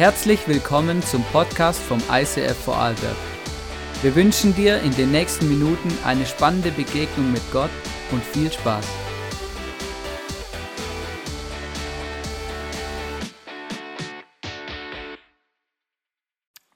Herzlich willkommen zum Podcast vom ICF Vorarlberg. Wir wünschen dir in den nächsten Minuten eine spannende Begegnung mit Gott und viel Spaß.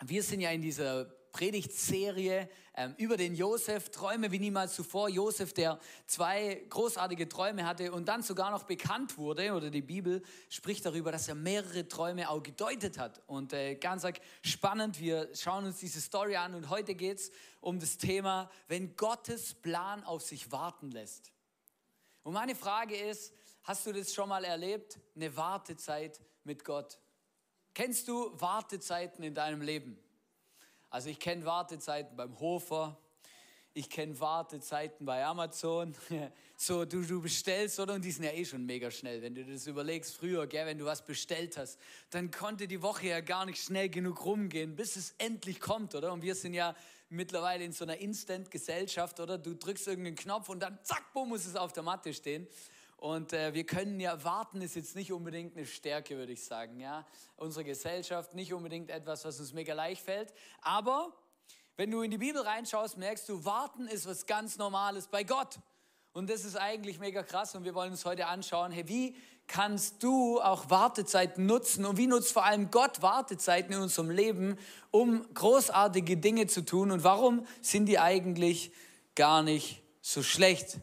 Wir sind ja in dieser Predigtserie ähm, über den Josef, Träume wie niemals zuvor. Josef, der zwei großartige Träume hatte und dann sogar noch bekannt wurde, oder die Bibel spricht darüber, dass er mehrere Träume auch gedeutet hat. Und äh, ganz spannend, wir schauen uns diese Story an und heute geht es um das Thema, wenn Gottes Plan auf sich warten lässt. Und meine Frage ist, hast du das schon mal erlebt? Eine Wartezeit mit Gott. Kennst du Wartezeiten in deinem Leben? Also ich kenne Wartezeiten beim Hofer, ich kenne Wartezeiten bei Amazon. So, du, du bestellst, oder? Und die sind ja eh schon mega schnell. Wenn du das überlegst, früher, gell, wenn du was bestellt hast, dann konnte die Woche ja gar nicht schnell genug rumgehen, bis es endlich kommt, oder? Und wir sind ja mittlerweile in so einer Instant-Gesellschaft, oder? Du drückst irgendeinen Knopf und dann zack, bumm, muss es auf der Matte stehen. Und äh, wir können ja warten, ist jetzt nicht unbedingt eine Stärke, würde ich sagen. Ja? Unsere Gesellschaft, nicht unbedingt etwas, was uns mega leicht fällt. Aber wenn du in die Bibel reinschaust, merkst du, warten ist was ganz Normales bei Gott. Und das ist eigentlich mega krass und wir wollen uns heute anschauen, hey, wie kannst du auch Wartezeiten nutzen und wie nutzt vor allem Gott Wartezeiten in unserem Leben, um großartige Dinge zu tun und warum sind die eigentlich gar nicht so schlecht?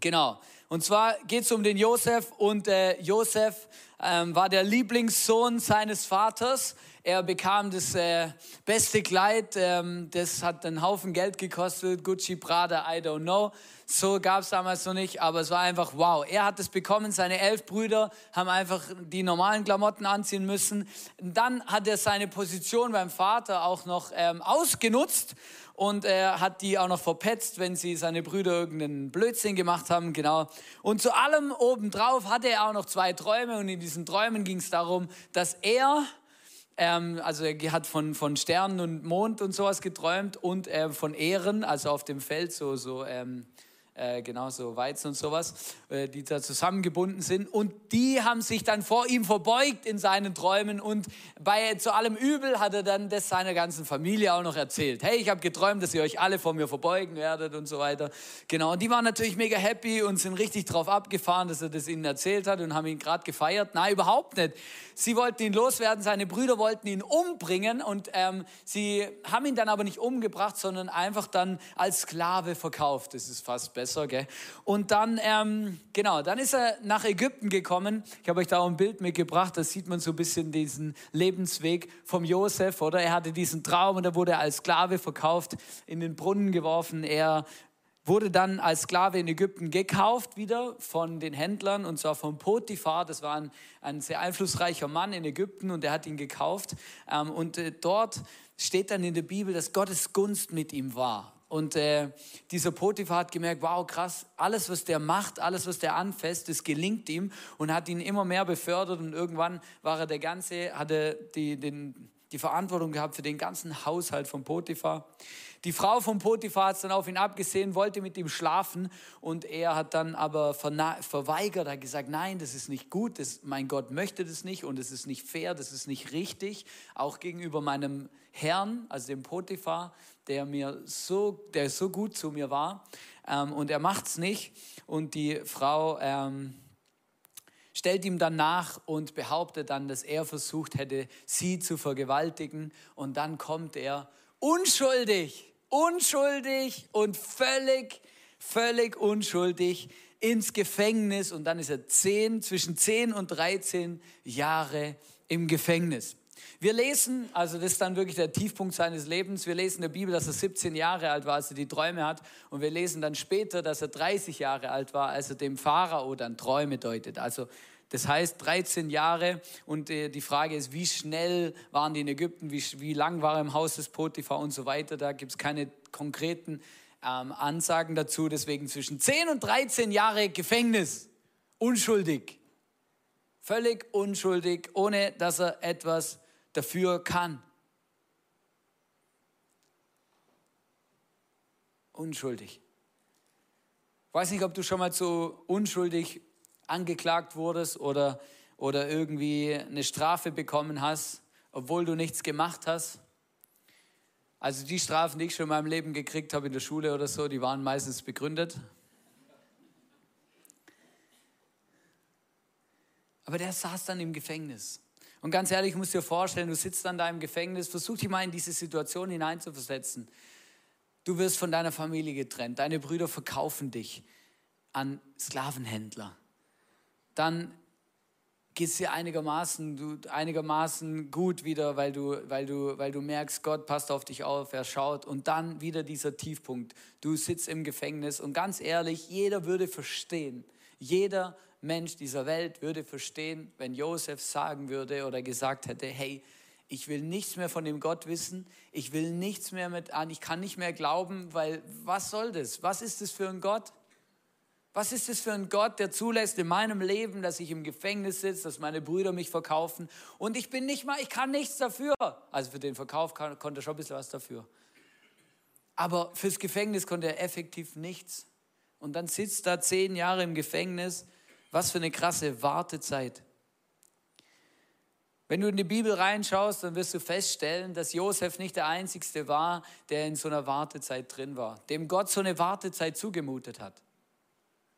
Genau. Und zwar geht es um den Josef und äh, Josef ähm, war der Lieblingssohn seines Vaters. Er bekam das äh, beste Kleid, ähm, das hat einen Haufen Geld gekostet, Gucci, Prada, I don't know. So gab es damals noch nicht, aber es war einfach wow. Er hat es bekommen, seine elf Brüder haben einfach die normalen Klamotten anziehen müssen. Dann hat er seine Position beim Vater auch noch ähm, ausgenutzt und er hat die auch noch verpetzt, wenn sie seine Brüder irgendeinen Blödsinn gemacht haben, genau. Und zu allem obendrauf hatte er auch noch zwei Träume und in diesen Träumen ging es darum, dass er ähm, also er hat von, von Sternen und Mond und sowas geträumt und äh, von Ehren, also auf dem Feld so, so ähm, äh, genau so Weizen und sowas, äh, die da zusammengebunden sind. Und die haben sich dann vor ihm verbeugt in seinen Träumen und bei zu allem Übel hat er dann das seiner ganzen Familie auch noch erzählt. Hey, ich habe geträumt, dass ihr euch alle vor mir verbeugen werdet und so weiter. Genau, und die waren natürlich mega happy und sind richtig drauf abgefahren, dass er das ihnen erzählt hat und haben ihn gerade gefeiert. Nein, überhaupt nicht. Sie wollten ihn loswerden, seine Brüder wollten ihn umbringen und ähm, sie haben ihn dann aber nicht umgebracht, sondern einfach dann als Sklave verkauft. Das ist fast besser besser, gell? Und dann, ähm, genau, dann ist er nach Ägypten gekommen. Ich habe euch da auch ein Bild mitgebracht, da sieht man so ein bisschen diesen Lebensweg vom Josef, oder? Er hatte diesen Traum und da wurde er als Sklave verkauft, in den Brunnen geworfen. Er wurde dann als Sklave in Ägypten gekauft wieder von den Händlern und zwar von Potiphar. Das war ein, ein sehr einflussreicher Mann in Ägypten und der hat ihn gekauft. Ähm, und äh, dort steht dann in der Bibel, dass Gottes Gunst mit ihm war. Und äh, dieser Potiphar hat gemerkt, wow, krass, alles, was der macht, alles, was der anfasst, das gelingt ihm und hat ihn immer mehr befördert. Und irgendwann war er der ganze, hatte die, den, die Verantwortung gehabt für den ganzen Haushalt von Potiphar. Die Frau von Potiphar hat dann auf ihn abgesehen, wollte mit ihm schlafen und er hat dann aber verweigert, hat gesagt, nein, das ist nicht gut, das, mein Gott möchte das nicht und es ist nicht fair, das ist nicht richtig, auch gegenüber meinem Herrn, also dem Potiphar, der mir so, der so gut zu mir war. Ähm, und er macht es nicht. Und die Frau ähm, stellt ihm dann nach und behauptet dann, dass er versucht hätte, sie zu vergewaltigen. Und dann kommt er unschuldig unschuldig und völlig, völlig unschuldig ins Gefängnis. Und dann ist er zehn, zwischen 10 und 13 Jahre im Gefängnis. Wir lesen, also das ist dann wirklich der Tiefpunkt seines Lebens, wir lesen in der Bibel, dass er 17 Jahre alt war, als er die Träume hat und wir lesen dann später, dass er 30 Jahre alt war, als er dem Pharao dann Träume deutet. Also das heißt 13 Jahre und äh, die Frage ist, wie schnell waren die in Ägypten, wie, wie lang war er im Haus des Potiphar und so weiter. Da gibt es keine konkreten ähm, Ansagen dazu. Deswegen zwischen 10 und 13 Jahre Gefängnis. Unschuldig. Völlig unschuldig, ohne dass er etwas dafür kann. Unschuldig. Ich weiß nicht, ob du schon mal so unschuldig angeklagt wurdest oder, oder irgendwie eine Strafe bekommen hast obwohl du nichts gemacht hast. Also die Strafen, die ich schon in meinem Leben gekriegt habe in der Schule oder so, die waren meistens begründet. Aber der saß dann im Gefängnis. Und ganz ehrlich, ich muss dir vorstellen, du sitzt da im Gefängnis, versuch dich mal in diese Situation hineinzuversetzen. Du wirst von deiner Familie getrennt, deine Brüder verkaufen dich an Sklavenhändler. Dann geht es dir einigermaßen, du, einigermaßen gut wieder, weil du, weil, du, weil du merkst, Gott passt auf dich auf, er schaut. Und dann wieder dieser Tiefpunkt. Du sitzt im Gefängnis und ganz ehrlich, jeder würde verstehen, jeder Mensch dieser Welt würde verstehen, wenn Josef sagen würde oder gesagt hätte, hey, ich will nichts mehr von dem Gott wissen, ich will nichts mehr mit an, ich kann nicht mehr glauben, weil was soll das? Was ist das für ein Gott? Was ist das für ein Gott, der zulässt in meinem Leben, dass ich im Gefängnis sitze, dass meine Brüder mich verkaufen und ich bin nicht mal, ich kann nichts dafür. Also für den Verkauf kann, konnte er schon ein bisschen was dafür. Aber fürs Gefängnis konnte er effektiv nichts. Und dann sitzt er zehn Jahre im Gefängnis. Was für eine krasse Wartezeit. Wenn du in die Bibel reinschaust, dann wirst du feststellen, dass Josef nicht der Einzige war, der in so einer Wartezeit drin war, dem Gott so eine Wartezeit zugemutet hat.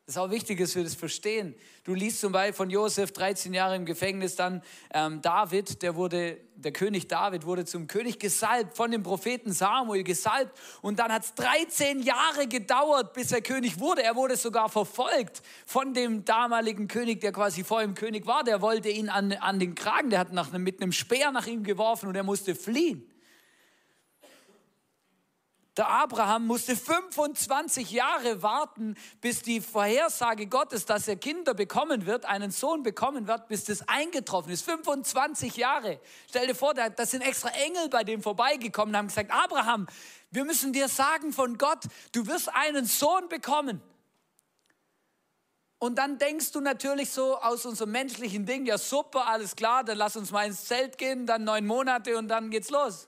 Das ist auch wichtig, dass wir das verstehen. Du liest zum Beispiel von Josef 13 Jahre im Gefängnis, dann ähm, David, der wurde, der König David wurde zum König gesalbt, von dem Propheten Samuel gesalbt. Und dann hat es 13 Jahre gedauert, bis er König wurde. Er wurde sogar verfolgt von dem damaligen König, der quasi vor ihm König war. Der wollte ihn an, an den Kragen, der hat nach, mit einem Speer nach ihm geworfen und er musste fliehen. Der Abraham musste 25 Jahre warten, bis die Vorhersage Gottes, dass er Kinder bekommen wird, einen Sohn bekommen wird, bis das eingetroffen ist. 25 Jahre. Stell dir vor, da sind extra Engel bei dem vorbeigekommen und haben gesagt, Abraham, wir müssen dir sagen von Gott, du wirst einen Sohn bekommen. Und dann denkst du natürlich so aus unserem menschlichen Ding, ja super, alles klar, dann lass uns mal ins Zelt gehen, dann neun Monate und dann geht's los.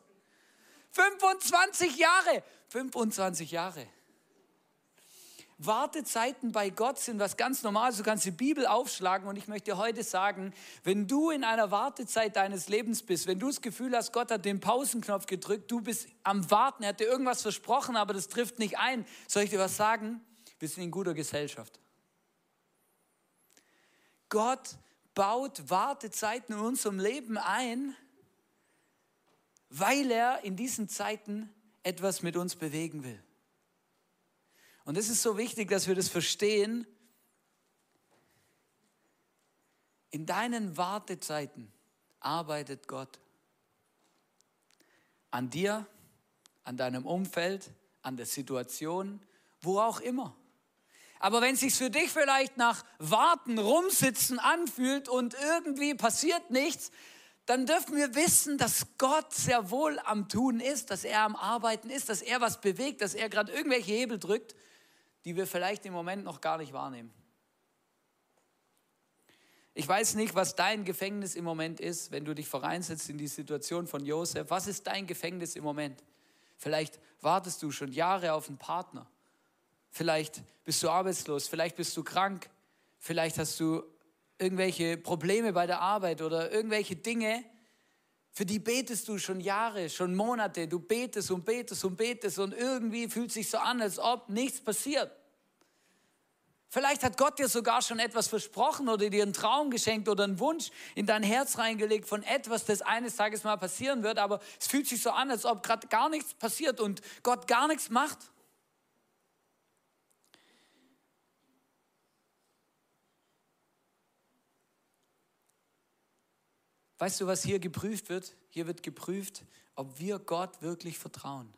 25 Jahre. 25 Jahre. Wartezeiten bei Gott sind was ganz Normales. Du kannst die Bibel aufschlagen und ich möchte heute sagen, wenn du in einer Wartezeit deines Lebens bist, wenn du das Gefühl hast, Gott hat den Pausenknopf gedrückt, du bist am Warten, er hat dir irgendwas versprochen, aber das trifft nicht ein, soll ich dir was sagen? Wir sind in guter Gesellschaft. Gott baut Wartezeiten in unserem Leben ein, weil er in diesen Zeiten etwas mit uns bewegen will. Und es ist so wichtig, dass wir das verstehen. In deinen Wartezeiten arbeitet Gott. An dir, an deinem Umfeld, an der Situation, wo auch immer. Aber wenn es sich für dich vielleicht nach Warten, Rumsitzen anfühlt und irgendwie passiert nichts, dann dürfen wir wissen, dass Gott sehr wohl am Tun ist, dass er am Arbeiten ist, dass er was bewegt, dass er gerade irgendwelche Hebel drückt, die wir vielleicht im Moment noch gar nicht wahrnehmen. Ich weiß nicht, was dein Gefängnis im Moment ist, wenn du dich vereinsetzt in die Situation von Josef. Was ist dein Gefängnis im Moment? Vielleicht wartest du schon Jahre auf einen Partner. Vielleicht bist du arbeitslos, vielleicht bist du krank, vielleicht hast du irgendwelche Probleme bei der Arbeit oder irgendwelche Dinge, für die betest du schon Jahre, schon Monate. Du betest und betest und betest und irgendwie fühlt sich so an, als ob nichts passiert. Vielleicht hat Gott dir sogar schon etwas versprochen oder dir einen Traum geschenkt oder einen Wunsch in dein Herz reingelegt von etwas, das eines Tages mal passieren wird, aber es fühlt sich so an, als ob gerade gar nichts passiert und Gott gar nichts macht. Weißt du, was hier geprüft wird? Hier wird geprüft, ob wir Gott wirklich vertrauen.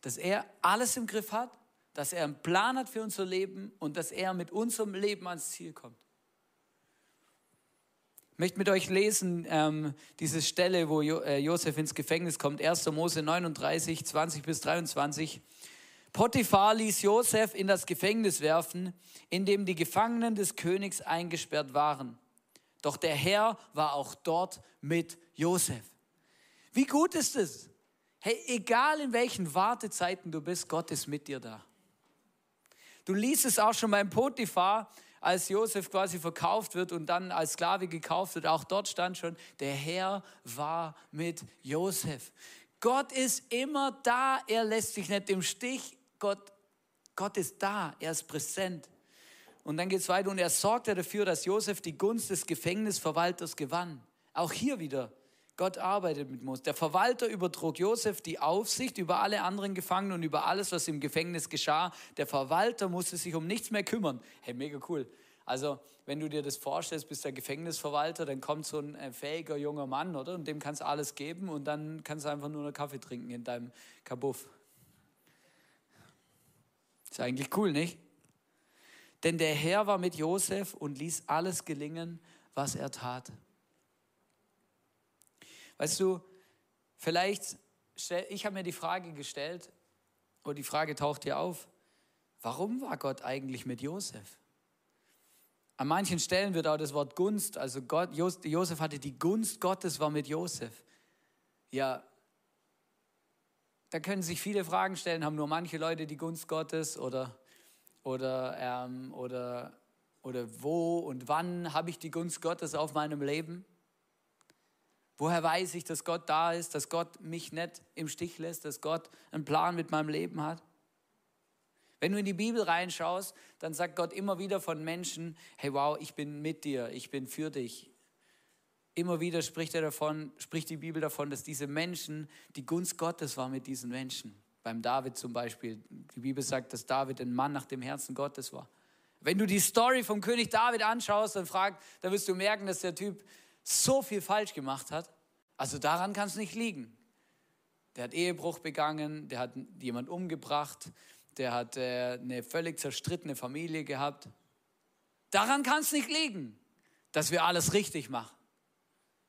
Dass er alles im Griff hat, dass er einen Plan hat für unser Leben und dass er mit unserem Leben ans Ziel kommt. Ich möchte mit euch lesen ähm, diese Stelle, wo jo äh, Josef ins Gefängnis kommt, 1. Mose 39, 20 bis 23. Potiphar ließ Josef in das Gefängnis werfen, in dem die Gefangenen des Königs eingesperrt waren. Doch der Herr war auch dort mit Josef. Wie gut ist es? Hey, egal in welchen Wartezeiten du bist, Gott ist mit dir da. Du liest es auch schon beim Potiphar, als Josef quasi verkauft wird und dann als Sklave gekauft wird, auch dort stand schon, der Herr war mit Josef. Gott ist immer da, er lässt sich nicht im Stich. Gott, Gott ist da, er ist präsent. Und dann geht es weiter und er sorgte dafür, dass Josef die Gunst des Gefängnisverwalters gewann. Auch hier wieder, Gott arbeitet mit Mose. Der Verwalter übertrug Josef die Aufsicht über alle anderen Gefangenen und über alles, was im Gefängnis geschah. Der Verwalter musste sich um nichts mehr kümmern. Hey, mega cool. Also, wenn du dir das vorstellst, bist der Gefängnisverwalter, dann kommt so ein äh, fähiger junger Mann, oder? Und dem kannst du alles geben und dann kannst du einfach nur einen Kaffee trinken in deinem Kabuff. Ist eigentlich cool, nicht? Denn der Herr war mit Josef und ließ alles gelingen, was er tat. Weißt du, vielleicht, ich habe mir die Frage gestellt, oder die Frage taucht hier auf, warum war Gott eigentlich mit Josef? An manchen Stellen wird auch das Wort Gunst, also Gott, Josef hatte die Gunst Gottes, war mit Josef. Ja, da können sich viele Fragen stellen, haben nur manche Leute die Gunst Gottes oder oder, ähm, oder, oder wo und wann habe ich die Gunst Gottes auf meinem Leben? Woher weiß ich, dass Gott da ist, dass Gott mich nicht im Stich lässt, dass Gott einen Plan mit meinem Leben hat? Wenn du in die Bibel reinschaust, dann sagt Gott immer wieder von Menschen, hey wow, ich bin mit dir, ich bin für dich. Immer wieder spricht er davon, spricht die Bibel davon, dass diese Menschen, die Gunst Gottes war mit diesen Menschen. Beim David zum Beispiel. Die Bibel sagt, dass David ein Mann nach dem Herzen Gottes war. Wenn du die Story vom König David anschaust, dann frag, dann wirst du merken, dass der Typ so viel falsch gemacht hat. Also daran kann es nicht liegen. Der hat Ehebruch begangen, der hat jemand umgebracht, der hat äh, eine völlig zerstrittene Familie gehabt. Daran kann es nicht liegen, dass wir alles richtig machen.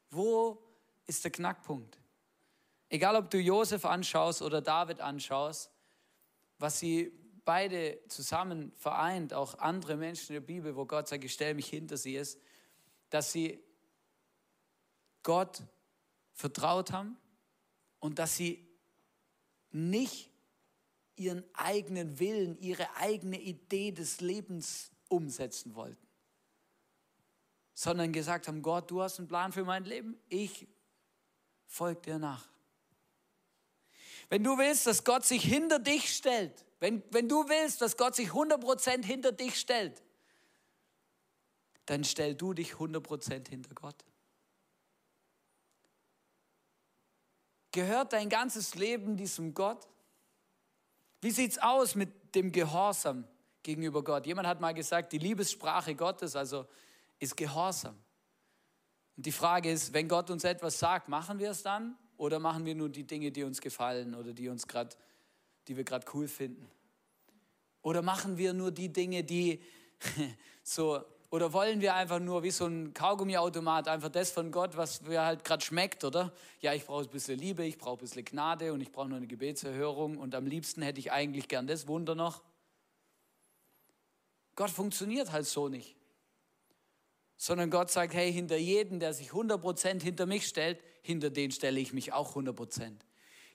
Wo ist der Knackpunkt? Egal, ob du Josef anschaust oder David anschaust, was sie beide zusammen vereint, auch andere Menschen in der Bibel, wo Gott sagt, ich stelle mich hinter sie, ist, dass sie Gott vertraut haben und dass sie nicht ihren eigenen Willen, ihre eigene Idee des Lebens umsetzen wollten, sondern gesagt haben, Gott, du hast einen Plan für mein Leben, ich folge dir nach. Wenn du willst, dass Gott sich hinter dich stellt, wenn, wenn du willst, dass Gott sich 100% hinter dich stellt, dann stell du dich 100% hinter Gott. Gehört dein ganzes Leben diesem Gott? Wie sieht es aus mit dem Gehorsam gegenüber Gott? Jemand hat mal gesagt, die Liebessprache Gottes also ist Gehorsam. Und die Frage ist, wenn Gott uns etwas sagt, machen wir es dann? Oder machen wir nur die Dinge, die uns gefallen oder die, uns grad, die wir gerade cool finden? Oder machen wir nur die Dinge, die so, oder wollen wir einfach nur wie so ein Kaugummiautomat einfach das von Gott, was mir halt gerade schmeckt, oder? Ja, ich brauche ein bisschen Liebe, ich brauche ein bisschen Gnade und ich brauche nur eine Gebetserhörung und am liebsten hätte ich eigentlich gern das Wunder noch. Gott funktioniert halt so nicht sondern Gott sagt, hey, hinter jedem, der sich 100% hinter mich stellt, hinter den stelle ich mich auch 100%.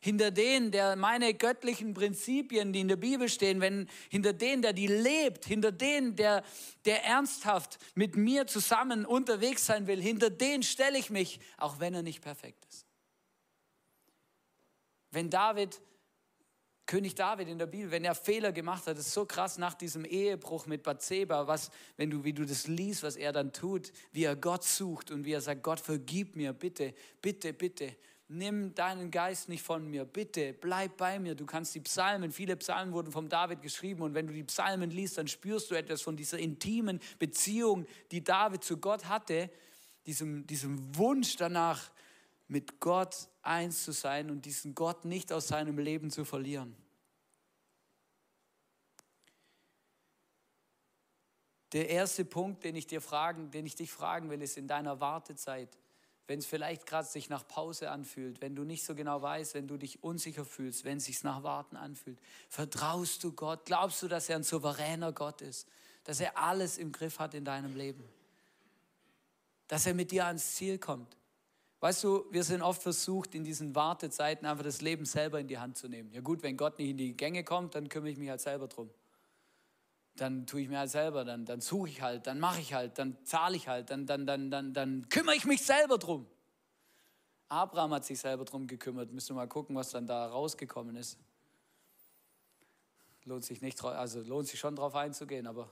Hinter den, der meine göttlichen Prinzipien, die in der Bibel stehen, wenn hinter den, der die lebt, hinter den, der, der ernsthaft mit mir zusammen unterwegs sein will, hinter den stelle ich mich, auch wenn er nicht perfekt ist. Wenn David König David in der Bibel, wenn er Fehler gemacht hat, ist so krass nach diesem Ehebruch mit Bathseba, was, wenn du, wie du das liest, was er dann tut, wie er Gott sucht und wie er sagt, Gott vergib mir, bitte, bitte, bitte, nimm deinen Geist nicht von mir, bitte, bleib bei mir. Du kannst die Psalmen, viele Psalmen wurden vom David geschrieben und wenn du die Psalmen liest, dann spürst du etwas von dieser intimen Beziehung, die David zu Gott hatte, diesem, diesem Wunsch danach, mit Gott eins zu sein und diesen Gott nicht aus seinem Leben zu verlieren. Der erste Punkt, den ich dir fragen, den ich dich fragen will, ist in deiner Wartezeit, wenn es vielleicht gerade sich nach Pause anfühlt, wenn du nicht so genau weißt, wenn du dich unsicher fühlst, wenn es sich nach Warten anfühlt, vertraust du Gott? Glaubst du, dass er ein souveräner Gott ist, dass er alles im Griff hat in deinem Leben, dass er mit dir ans Ziel kommt? Weißt du, wir sind oft versucht, in diesen Wartezeiten einfach das Leben selber in die Hand zu nehmen. Ja gut, wenn Gott nicht in die Gänge kommt, dann kümmere ich mich halt selber drum. dann tue ich mir halt selber, dann, dann suche ich halt, dann mache ich halt, dann zahle ich halt, dann, dann, dann, dann, dann kümmere ich mich selber drum. Abraham hat sich selber drum gekümmert. Müssen wir mal gucken, was dann da rausgekommen ist. Lohnt sich nicht, also lohnt sich schon darauf einzugehen, aber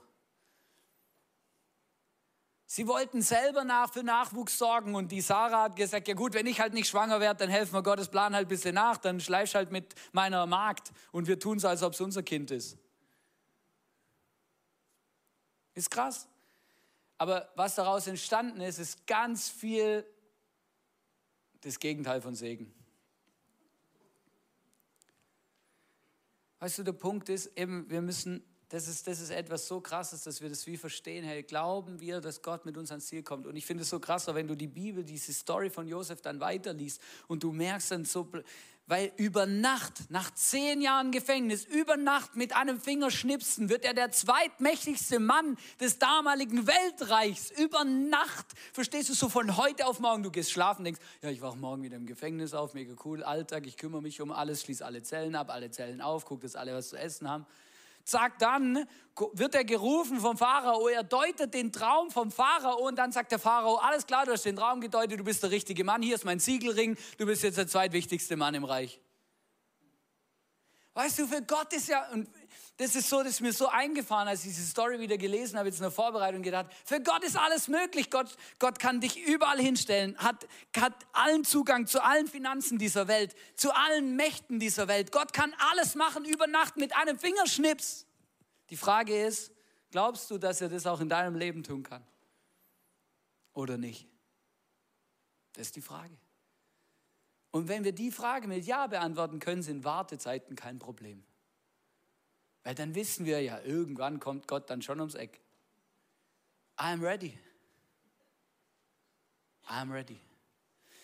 Sie wollten selber nach für Nachwuchs sorgen und die Sarah hat gesagt, ja gut, wenn ich halt nicht schwanger werde, dann helfen wir Gottes Plan halt ein bisschen nach, dann schleifst halt mit meiner Magd und wir tun es, als ob es unser Kind ist. Ist krass. Aber was daraus entstanden ist, ist ganz viel das Gegenteil von Segen. Weißt du, der Punkt ist eben, wir müssen das ist, das ist etwas so krasses, dass wir das wie verstehen. Hey, glauben wir, dass Gott mit uns ans Ziel kommt? Und ich finde es so krass, wenn du die Bibel, diese Story von Josef dann weiterliest und du merkst dann so, weil über Nacht, nach zehn Jahren Gefängnis, über Nacht mit einem Fingerschnipsen wird er der zweitmächtigste Mann des damaligen Weltreichs. Über Nacht, verstehst du, so von heute auf morgen, du gehst schlafen, denkst, ja, ich wache morgen wieder im Gefängnis auf, mega cool, Alltag, ich kümmere mich um alles, schließe alle Zellen ab, alle Zellen auf, gucke, dass alle was zu essen haben sagt dann, wird er gerufen vom Pharao, er deutet den Traum vom Pharao und dann sagt der Pharao, alles klar, du hast den Traum gedeutet, du bist der richtige Mann, hier ist mein Siegelring, du bist jetzt der zweitwichtigste Mann im Reich. Weißt du, für Gott ist ja, und das ist so, das ist mir so eingefahren, als ich diese Story wieder gelesen habe, jetzt in der Vorbereitung gedacht, für Gott ist alles möglich. Gott, Gott kann dich überall hinstellen, hat, hat allen Zugang zu allen Finanzen dieser Welt, zu allen Mächten dieser Welt. Gott kann alles machen über Nacht mit einem Fingerschnips. Die Frage ist, glaubst du, dass er das auch in deinem Leben tun kann? Oder nicht? Das ist die Frage. Und wenn wir die Frage mit Ja beantworten können, sind Wartezeiten kein Problem. Weil dann wissen wir ja, irgendwann kommt Gott dann schon ums Eck. I'm ready. I'm ready.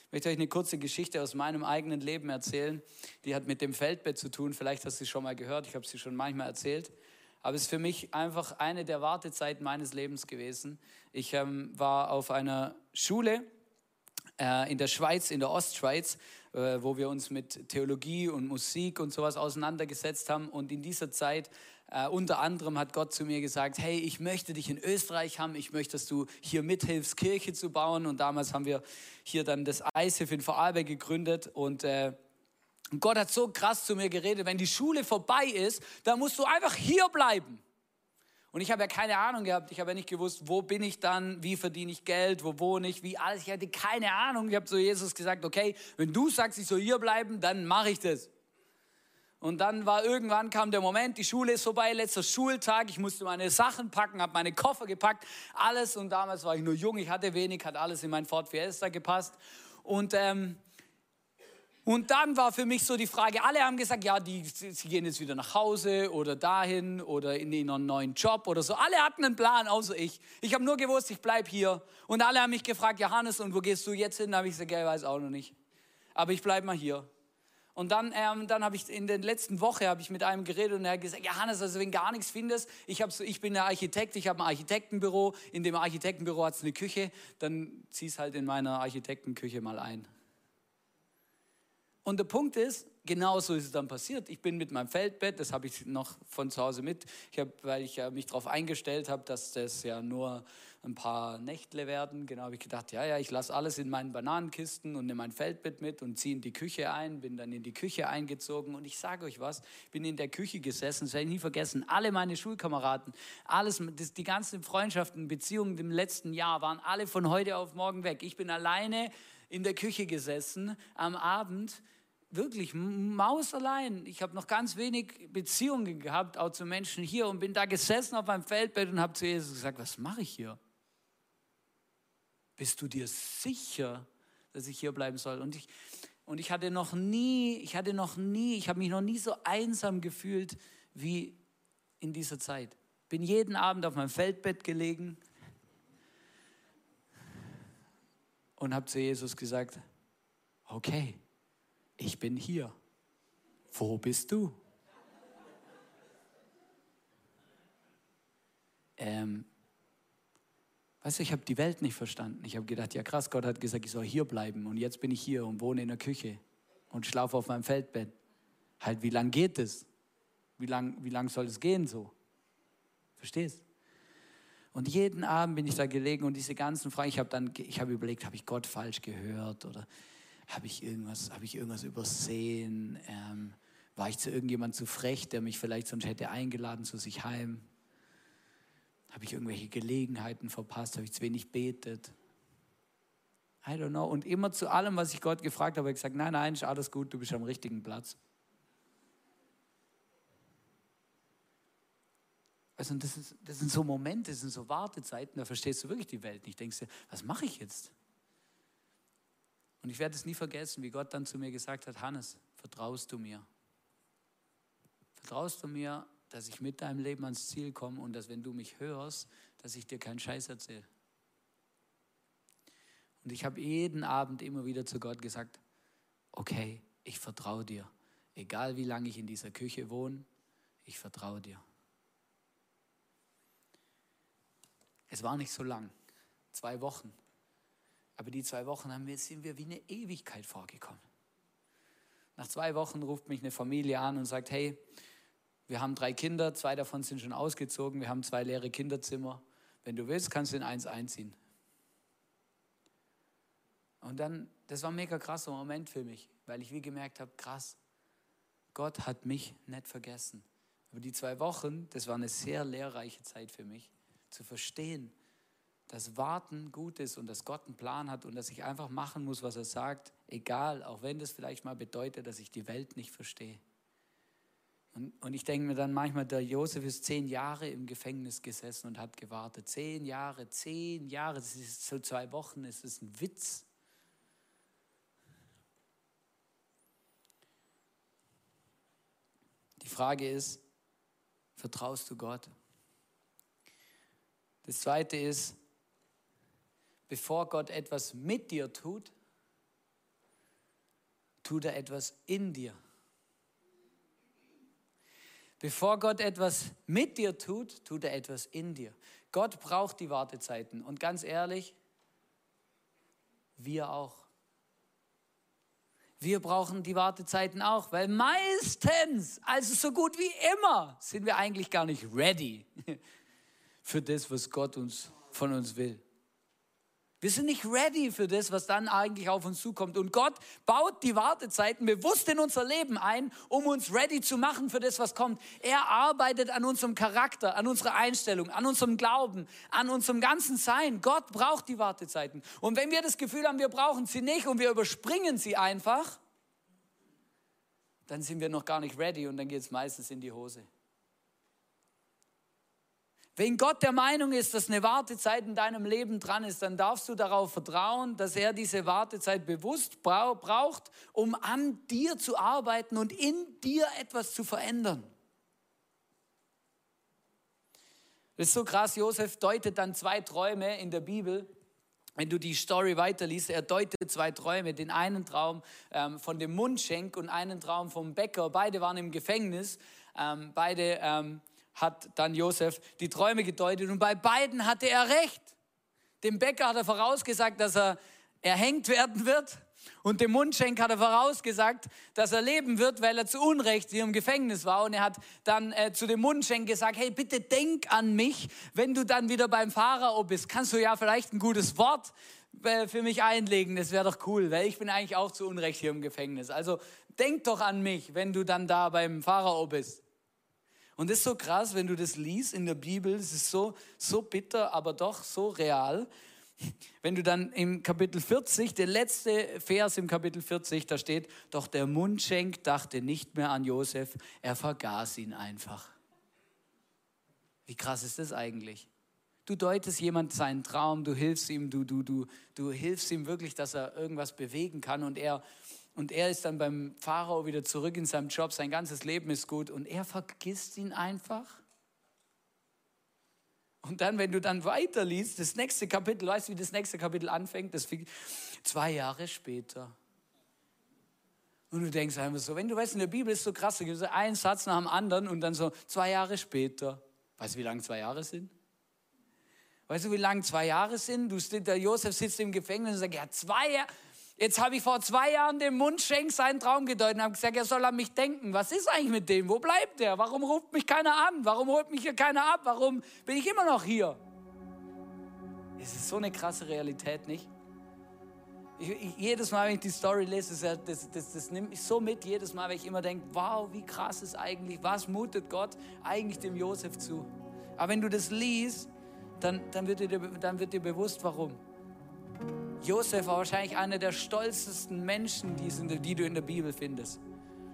Ich möchte euch eine kurze Geschichte aus meinem eigenen Leben erzählen. Die hat mit dem Feldbett zu tun. Vielleicht hast du sie schon mal gehört. Ich habe sie schon manchmal erzählt. Aber es ist für mich einfach eine der Wartezeiten meines Lebens gewesen. Ich ähm, war auf einer Schule äh, in der Schweiz, in der Ostschweiz, äh, wo wir uns mit Theologie und Musik und sowas auseinandergesetzt haben. Und in dieser Zeit Uh, unter anderem hat Gott zu mir gesagt, hey, ich möchte dich in Österreich haben, ich möchte, dass du hier mithilfst, Kirche zu bauen. Und damals haben wir hier dann das ISIF in Vorarlberg gegründet. Und äh, Gott hat so krass zu mir geredet, wenn die Schule vorbei ist, dann musst du einfach hier bleiben. Und ich habe ja keine Ahnung gehabt, ich habe ja nicht gewusst, wo bin ich dann, wie verdiene ich Geld, wo wohne ich, wie alles. Ich hatte keine Ahnung. Ich habe zu Jesus gesagt, okay, wenn du sagst, ich soll hier bleiben, dann mache ich das. Und dann war irgendwann kam der Moment, die Schule ist vorbei, letzter Schultag, ich musste meine Sachen packen, habe meine Koffer gepackt, alles. Und damals war ich nur jung, ich hatte wenig, hat alles in mein Ford Fiesta gepasst. Und ähm, und dann war für mich so die Frage, alle haben gesagt, ja, die, sie gehen jetzt wieder nach Hause oder dahin oder in einen neuen Job oder so. Alle hatten einen Plan, außer ich. Ich habe nur gewusst, ich bleibe hier. Und alle haben mich gefragt, Johannes, und wo gehst du jetzt hin? Da habe ich gesagt, ja, ich weiß auch noch nicht. Aber ich bleibe mal hier. Und dann, ähm, dann habe ich in der letzten Woche habe ich mit einem geredet und er hat gesagt, Johannes, also wenn gar nichts findest, ich, so, ich bin der Architekt, ich habe ein Architektenbüro, in dem Architektenbüro hat es eine Küche, dann zieh es halt in meiner Architektenküche mal ein. Und der Punkt ist, genau so ist es dann passiert. Ich bin mit meinem Feldbett, das habe ich noch von zu Hause mit, ich hab, weil ich mich darauf eingestellt habe, dass das ja nur ein paar Nächtle werden. Genau habe ich gedacht, ja, ja, ich lasse alles in meinen Bananenkisten und nehme mein Feldbett mit und ziehe in die Küche ein, bin dann in die Küche eingezogen und ich sage euch was, bin in der Küche gesessen, das werde ich nie vergessen, alle meine Schulkameraden, alles, das, die ganzen Freundschaften, Beziehungen im letzten Jahr waren alle von heute auf morgen weg. Ich bin alleine in der Küche gesessen am Abend wirklich Maus allein. Ich habe noch ganz wenig Beziehungen gehabt, auch zu Menschen hier und bin da gesessen auf meinem Feldbett und habe zu Jesus gesagt, was mache ich hier? Bist du dir sicher, dass ich hier bleiben soll? Und ich, und ich hatte noch nie, ich hatte noch nie, ich habe mich noch nie so einsam gefühlt wie in dieser Zeit. Bin jeden Abend auf meinem Feldbett gelegen und habe zu Jesus gesagt, okay, ich bin hier. Wo bist du? Ähm, weißt du, ich habe die Welt nicht verstanden. Ich habe gedacht, ja krass, Gott hat gesagt, ich soll hier bleiben und jetzt bin ich hier und wohne in der Küche und schlafe auf meinem Feldbett. Halt, wie lang geht es? Wie lang, wie lang soll es gehen so? Verstehst? Und jeden Abend bin ich da gelegen und diese ganzen Fragen, ich habe dann, ich habe überlegt, habe ich Gott falsch gehört oder habe ich irgendwas, ich irgendwas übersehen? Ähm, war ich zu irgendjemand zu frech, der mich vielleicht sonst hätte eingeladen zu sich heim? Habe ich irgendwelche Gelegenheiten verpasst? Habe ich zu wenig betet? I don't know. Und immer zu allem, was ich Gott gefragt habe, habe ich gesagt, nein, nein, ist alles gut, du bist am richtigen Platz. Also das, ist, das sind so Momente, das sind so Wartezeiten, da verstehst du wirklich die Welt nicht. Denkst du, was mache ich jetzt? Und ich werde es nie vergessen, wie Gott dann zu mir gesagt hat, Hannes, vertraust du mir? Vertraust du mir, dass ich mit deinem Leben ans Ziel komme und dass wenn du mich hörst, dass ich dir keinen Scheiß erzähle? Und ich habe jeden Abend immer wieder zu Gott gesagt, okay, ich vertraue dir. Egal wie lange ich in dieser Küche wohne, ich vertraue dir. Es war nicht so lang, zwei Wochen. Aber die zwei Wochen haben wir, sind wir wie eine Ewigkeit vorgekommen. Nach zwei Wochen ruft mich eine Familie an und sagt, hey, wir haben drei Kinder, zwei davon sind schon ausgezogen, wir haben zwei leere Kinderzimmer. Wenn du willst, kannst du in eins einziehen. Und dann, das war ein mega krasser Moment für mich, weil ich wie gemerkt habe, krass, Gott hat mich nicht vergessen. Aber die zwei Wochen, das war eine sehr lehrreiche Zeit für mich zu verstehen, dass Warten gut ist und dass Gott einen Plan hat und dass ich einfach machen muss, was er sagt, egal, auch wenn das vielleicht mal bedeutet, dass ich die Welt nicht verstehe. Und, und ich denke mir dann manchmal, der Josef ist zehn Jahre im Gefängnis gesessen und hat gewartet. Zehn Jahre, zehn Jahre, das ist so zwei Wochen, das ist ein Witz. Die Frage ist, vertraust du Gott? Das zweite ist, bevor Gott etwas mit dir tut, tut er etwas in dir. Bevor Gott etwas mit dir tut, tut er etwas in dir. Gott braucht die Wartezeiten. Und ganz ehrlich, wir auch. Wir brauchen die Wartezeiten auch, weil meistens, also so gut wie immer, sind wir eigentlich gar nicht ready für das, was Gott uns von uns will. Wir sind nicht ready für das, was dann eigentlich auf uns zukommt. Und Gott baut die Wartezeiten bewusst in unser Leben ein, um uns ready zu machen für das, was kommt. Er arbeitet an unserem Charakter, an unserer Einstellung, an unserem Glauben, an unserem ganzen Sein. Gott braucht die Wartezeiten. Und wenn wir das Gefühl haben, wir brauchen sie nicht und wir überspringen sie einfach, dann sind wir noch gar nicht ready und dann geht es meistens in die Hose. Wenn Gott der Meinung ist, dass eine Wartezeit in deinem Leben dran ist, dann darfst du darauf vertrauen, dass er diese Wartezeit bewusst braucht, um an dir zu arbeiten und in dir etwas zu verändern. Das ist so krass, Josef deutet dann zwei Träume in der Bibel. Wenn du die Story weiterliest, er deutet zwei Träume. Den einen Traum ähm, von dem Mundschenk und einen Traum vom Bäcker. Beide waren im Gefängnis. Ähm, beide ähm, hat dann Josef die Träume gedeutet und bei beiden hatte er recht. Dem Bäcker hat er vorausgesagt, dass er erhängt werden wird und dem Mundschenk hat er vorausgesagt, dass er leben wird, weil er zu Unrecht hier im Gefängnis war. Und er hat dann äh, zu dem Mundschenk gesagt, hey, bitte denk an mich, wenn du dann wieder beim Pharao bist. Kannst du ja vielleicht ein gutes Wort äh, für mich einlegen? Das wäre doch cool, weil ich bin eigentlich auch zu Unrecht hier im Gefängnis. Also denk doch an mich, wenn du dann da beim Pharao bist. Und das ist so krass, wenn du das liest in der Bibel, es ist so, so bitter, aber doch so real. Wenn du dann im Kapitel 40, der letzte Vers im Kapitel 40, da steht, doch der Mundschenk dachte nicht mehr an Josef, er vergaß ihn einfach. Wie krass ist das eigentlich? Du deutest jemand seinen Traum, du hilfst ihm, du, du, du, du hilfst ihm wirklich, dass er irgendwas bewegen kann und er und er ist dann beim Pharao wieder zurück in seinem Job, sein ganzes Leben ist gut und er vergisst ihn einfach. Und dann, wenn du dann weiterliest, das nächste Kapitel, weißt du, wie das nächste Kapitel anfängt? Das zwei Jahre später. Und du denkst einfach so, wenn du weißt, in der Bibel ist so krass, da gibt es einen Satz nach dem anderen und dann so zwei Jahre später. Weißt du, wie lange zwei Jahre sind? Weißt du, wie lange zwei Jahre sind? Du, der Josef sitzt im Gefängnis und sagt, ja, zwei Jahre Jetzt habe ich vor zwei Jahren dem Mundschenk seinen Traum gedeutet und habe gesagt, er soll an mich denken. Was ist eigentlich mit dem? Wo bleibt er? Warum ruft mich keiner an? Warum holt mich hier keiner ab? Warum bin ich immer noch hier? Es ist so eine krasse Realität, nicht? Ich, ich, jedes Mal, wenn ich die Story lese, das, das, das, das, nimmt mich so mit. Jedes Mal, wenn ich immer denke, wow, wie krass ist eigentlich, was mutet Gott eigentlich dem Josef zu? Aber wenn du das liest, dann, dann, wird, dir, dann wird dir bewusst, warum. Josef war wahrscheinlich einer der stolzesten Menschen, die, du in der Bibel findest.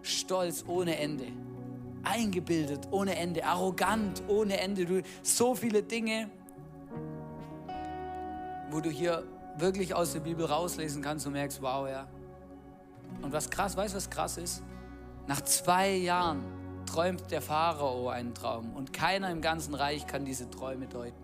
Stolz ohne Ende. Eingebildet ohne Ende. Arrogant ohne Ende. Du, so viele Dinge, wo du hier wirklich aus der Bibel rauslesen kannst und merkst, wow, ja. Und was krass, weißt du, was krass ist? Nach zwei Jahren träumt der Pharao einen Traum und keiner im ganzen Reich kann diese Träume deuten.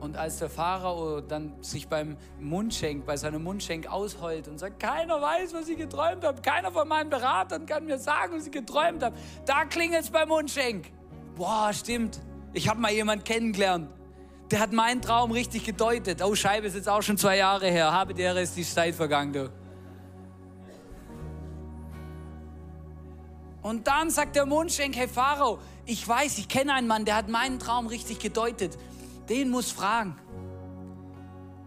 Und als der Pharao dann sich beim Mundschenk, bei seinem Mundschenk ausheult und sagt, keiner weiß, was ich geträumt habe, keiner von meinen Beratern kann mir sagen, was ich geträumt habe, da klingelt es beim Mundschenk. Boah, stimmt. Ich habe mal jemanden kennengelernt. Der hat meinen Traum richtig gedeutet. Oh, Scheibe ist jetzt auch schon zwei Jahre her. Habe der ist die Zeit vergangen, du. Und dann sagt der Mundschenk, hey Pharao, ich weiß, ich kenne einen Mann, der hat meinen Traum richtig gedeutet den muss fragen.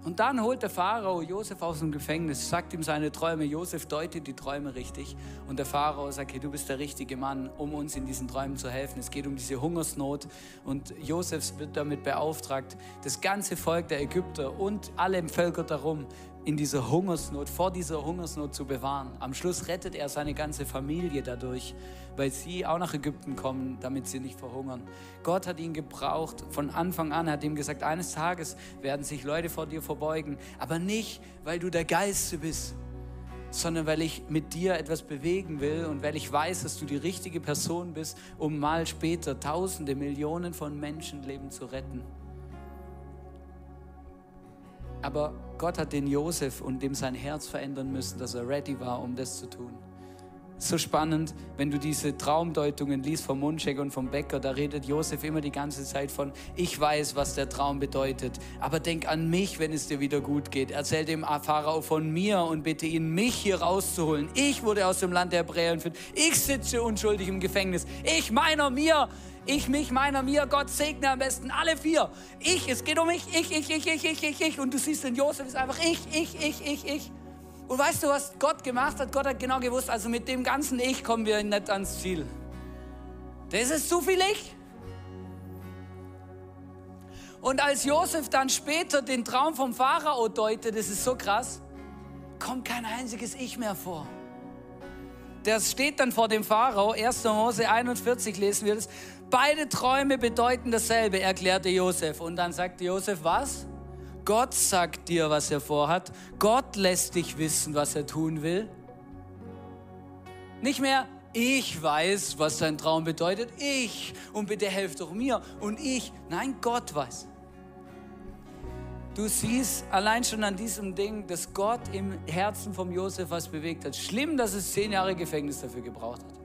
Und dann holt der Pharao Josef aus dem Gefängnis, sagt ihm seine Träume. Josef deutet die Träume richtig. Und der Pharao sagt: Hey, du bist der richtige Mann, um uns in diesen Träumen zu helfen. Es geht um diese Hungersnot. Und Josef wird damit beauftragt, das ganze Volk der Ägypter und alle Völker darum in dieser Hungersnot, vor dieser Hungersnot zu bewahren. Am Schluss rettet er seine ganze Familie dadurch, weil sie auch nach Ägypten kommen, damit sie nicht verhungern. Gott hat ihn gebraucht von Anfang an, hat ihm gesagt, eines Tages werden sich Leute vor dir verbeugen, aber nicht, weil du der Geiste bist, sondern weil ich mit dir etwas bewegen will und weil ich weiß, dass du die richtige Person bist, um mal später Tausende, Millionen von Menschenleben zu retten. Aber Gott hat den Josef und dem sein Herz verändern müssen, dass er ready war, um das zu tun. So spannend, wenn du diese Traumdeutungen liest vom Mundschenk und vom Bäcker, da redet Josef immer die ganze Zeit von, ich weiß, was der Traum bedeutet, aber denk an mich, wenn es dir wieder gut geht. Erzähl dem Pharao von mir und bitte ihn, mich hier rauszuholen. Ich wurde aus dem Land der Hebräer entführt. Ich sitze unschuldig im Gefängnis. Ich meiner mir ich, mich, meiner, mir, Gott segne am besten alle vier. Ich, es geht um mich, ich, ich, ich, ich, ich, ich, ich. Und du siehst, den Josef ist einfach ich, ich, ich, ich, ich. Und weißt du, was Gott gemacht hat? Gott hat genau gewusst, also mit dem ganzen Ich kommen wir nicht ans Ziel. Das ist zu viel Ich. Und als Josef dann später den Traum vom Pharao deutet, das ist so krass, kommt kein einziges Ich mehr vor. Der steht dann vor dem Pharao, 1. Mose 41 lesen wir das. Beide Träume bedeuten dasselbe, erklärte Josef. Und dann sagte Josef, was? Gott sagt dir, was er vorhat. Gott lässt dich wissen, was er tun will. Nicht mehr, ich weiß, was dein Traum bedeutet. Ich. Und bitte helf doch mir. Und ich. Nein, Gott weiß. Du siehst allein schon an diesem Ding, dass Gott im Herzen vom Josef was bewegt hat. Schlimm, dass es zehn Jahre Gefängnis dafür gebraucht hat.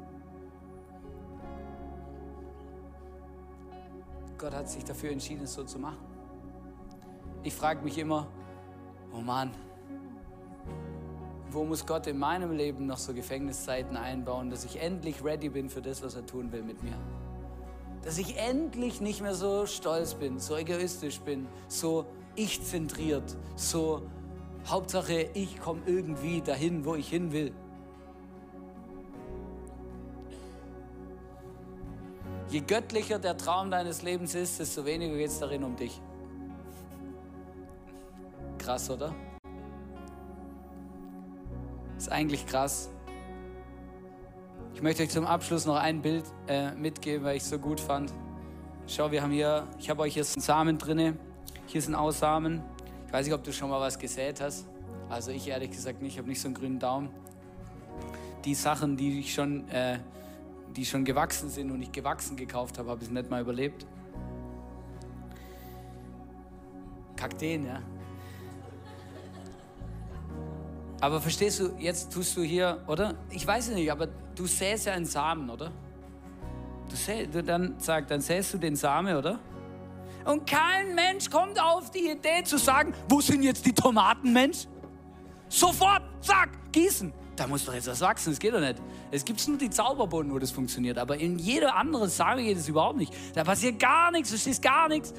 Gott hat sich dafür entschieden, es so zu machen. Ich frage mich immer, oh Mann, wo muss Gott in meinem Leben noch so Gefängniszeiten einbauen, dass ich endlich ready bin für das, was er tun will mit mir? Dass ich endlich nicht mehr so stolz bin, so egoistisch bin, so ich-zentriert, so Hauptsache ich komme irgendwie dahin, wo ich hin will. Je göttlicher der Traum deines Lebens ist, desto weniger geht es darin um dich. Krass, oder? Ist eigentlich krass. Ich möchte euch zum Abschluss noch ein Bild äh, mitgeben, weil ich es so gut fand. Schau, wir haben hier, ich habe euch hier einen Samen drinne. Hier sind Aussamen. Ich weiß nicht, ob du schon mal was gesät hast. Also ich ehrlich gesagt nicht, ich habe nicht so einen grünen Daumen. Die Sachen, die ich schon äh, die schon gewachsen sind und ich gewachsen gekauft habe, habe ich es nicht mal überlebt. Kakteen, ja. Aber verstehst du, jetzt tust du hier, oder? Ich weiß es nicht, aber du säst ja einen Samen, oder? Du, du dann sag, dann säst du den Samen, oder? Und kein Mensch kommt auf die Idee zu sagen, wo sind jetzt die Tomaten, Mensch? Sofort, zack, gießen. Da muss doch jetzt was wachsen, das geht doch nicht. Es gibt nur die Zauberboden, wo das funktioniert, aber in jeder anderen Sage geht es überhaupt nicht. Da passiert gar nichts, du stehst gar nichts.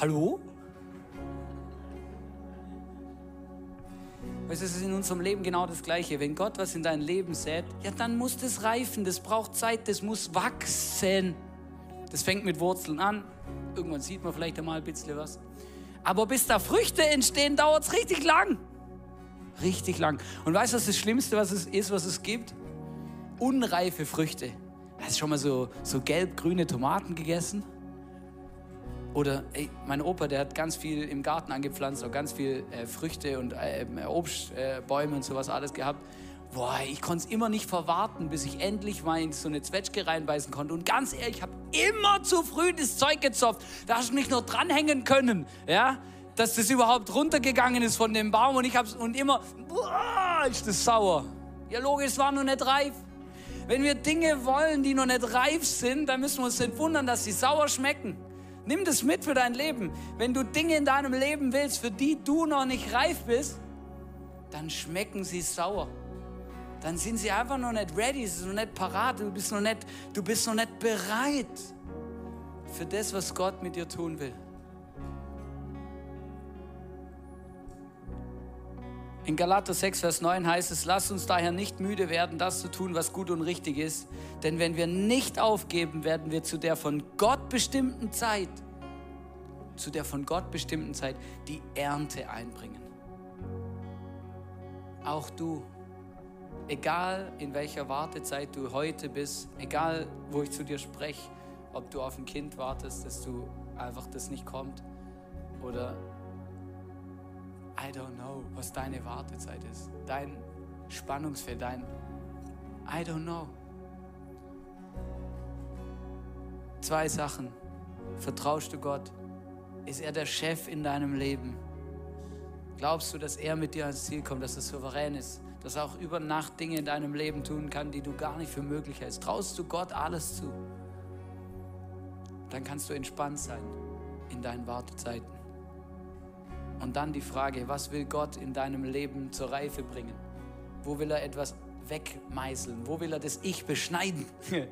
Hallo? Weißt du, es ist in unserem Leben genau das Gleiche. Wenn Gott was in dein Leben sät, ja, dann muss das reifen, das braucht Zeit, das muss wachsen. Das fängt mit Wurzeln an. Irgendwann sieht man vielleicht einmal ein bisschen was. Aber bis da Früchte entstehen, dauert es richtig lang. Richtig lang. Und weißt du, was das Schlimmste was es ist, was es gibt? Unreife Früchte. Hast du schon mal so, so gelb-grüne Tomaten gegessen? Oder ey, mein Opa, der hat ganz viel im Garten angepflanzt, auch ganz viel äh, Früchte und äh, Obstbäume äh, und sowas alles gehabt. Boah, ich konnte es immer nicht verwarten, bis ich endlich mal in so eine Zwetschge reinbeißen konnte. Und ganz ehrlich, ich habe immer zu früh das Zeug gezopft. Da hast du mich noch dranhängen können, ja, dass das überhaupt runtergegangen ist von dem Baum. Und ich habe und immer, boah, ist das sauer. Ja, logisch, es war noch nicht reif. Wenn wir Dinge wollen, die noch nicht reif sind, dann müssen wir uns nicht wundern, dass sie sauer schmecken. Nimm das mit für dein Leben. Wenn du Dinge in deinem Leben willst, für die du noch nicht reif bist, dann schmecken sie sauer. Dann sind sie einfach noch nicht ready, sie sind noch nicht parat, du bist noch nicht, du bist noch nicht bereit für das, was Gott mit dir tun will. In Galater 6, Vers 9 heißt es, lasst uns daher nicht müde werden, das zu tun, was gut und richtig ist. Denn wenn wir nicht aufgeben, werden wir zu der von Gott bestimmten Zeit, zu der von Gott bestimmten Zeit, die Ernte einbringen. Auch du, egal in welcher Wartezeit du heute bist, egal wo ich zu dir spreche, ob du auf ein Kind wartest, dass du einfach das nicht kommt oder I don't know, was deine Wartezeit ist, dein Spannungsfeld, dein I don't know. Zwei Sachen. Vertraust du Gott? Ist er der Chef in deinem Leben? Glaubst du, dass er mit dir ans Ziel kommt, dass er souverän ist, dass er auch über Nacht Dinge in deinem Leben tun kann, die du gar nicht für möglich hältst? Traust du Gott alles zu? Dann kannst du entspannt sein in deinen Wartezeiten. Und dann die Frage, was will Gott in deinem Leben zur Reife bringen? Wo will er etwas wegmeißeln? Wo will er das Ich beschneiden?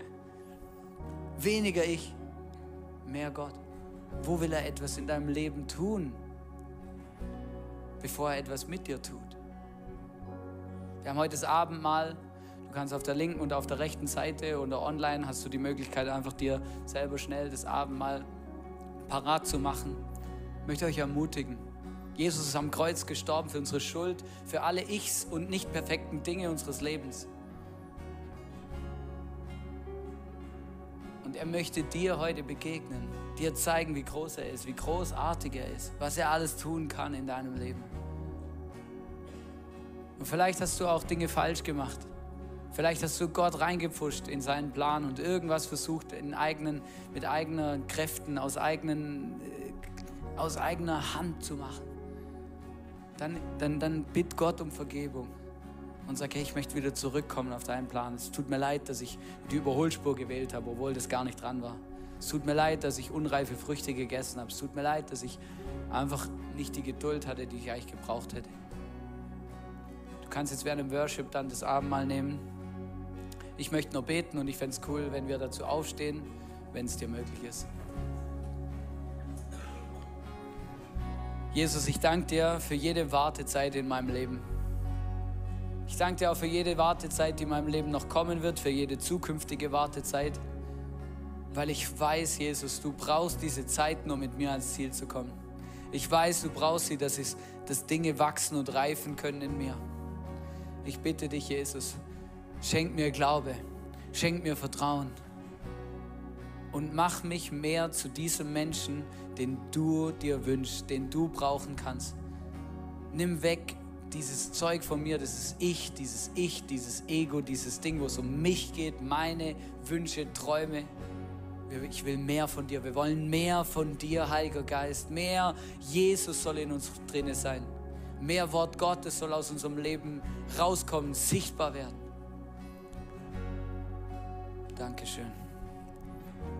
Weniger Ich, mehr Gott. Wo will er etwas in deinem Leben tun, bevor er etwas mit dir tut? Wir haben heute das Abendmahl. Du kannst auf der linken und auf der rechten Seite oder online hast du die Möglichkeit, einfach dir selber schnell das Abendmahl parat zu machen. Ich möchte euch ermutigen. Jesus ist am Kreuz gestorben für unsere Schuld, für alle Ichs und nicht perfekten Dinge unseres Lebens. Und er möchte dir heute begegnen, dir zeigen, wie groß er ist, wie großartig er ist, was er alles tun kann in deinem Leben. Und vielleicht hast du auch Dinge falsch gemacht. Vielleicht hast du Gott reingepfuscht in seinen Plan und irgendwas versucht in eigenen, mit eigenen Kräften, aus, eigenen, äh, aus eigener Hand zu machen dann, dann, dann bitt Gott um Vergebung und sag, hey, ich möchte wieder zurückkommen auf deinen Plan. Es tut mir leid, dass ich die Überholspur gewählt habe, obwohl das gar nicht dran war. Es tut mir leid, dass ich unreife Früchte gegessen habe. Es tut mir leid, dass ich einfach nicht die Geduld hatte, die ich eigentlich gebraucht hätte. Du kannst jetzt während dem Worship dann das Abendmahl nehmen. Ich möchte nur beten und ich fände es cool, wenn wir dazu aufstehen, wenn es dir möglich ist. Jesus, ich danke dir für jede Wartezeit in meinem Leben. Ich danke dir auch für jede Wartezeit, die in meinem Leben noch kommen wird, für jede zukünftige Wartezeit, weil ich weiß, Jesus, du brauchst diese Zeit, nur mit mir ans Ziel zu kommen. Ich weiß, du brauchst sie, dass, ich, dass Dinge wachsen und reifen können in mir. Ich bitte dich, Jesus, schenk mir Glaube, schenk mir Vertrauen und mach mich mehr zu diesem Menschen, den du dir wünschst, den du brauchen kannst. Nimm weg dieses Zeug von mir, dieses Ich, dieses Ich, dieses Ego, dieses Ding, wo es um mich geht, meine Wünsche, Träume. Ich will mehr von dir. Wir wollen mehr von dir, Heiliger Geist. Mehr Jesus soll in uns drinne sein. Mehr Wort Gottes soll aus unserem Leben rauskommen, sichtbar werden. Dankeschön.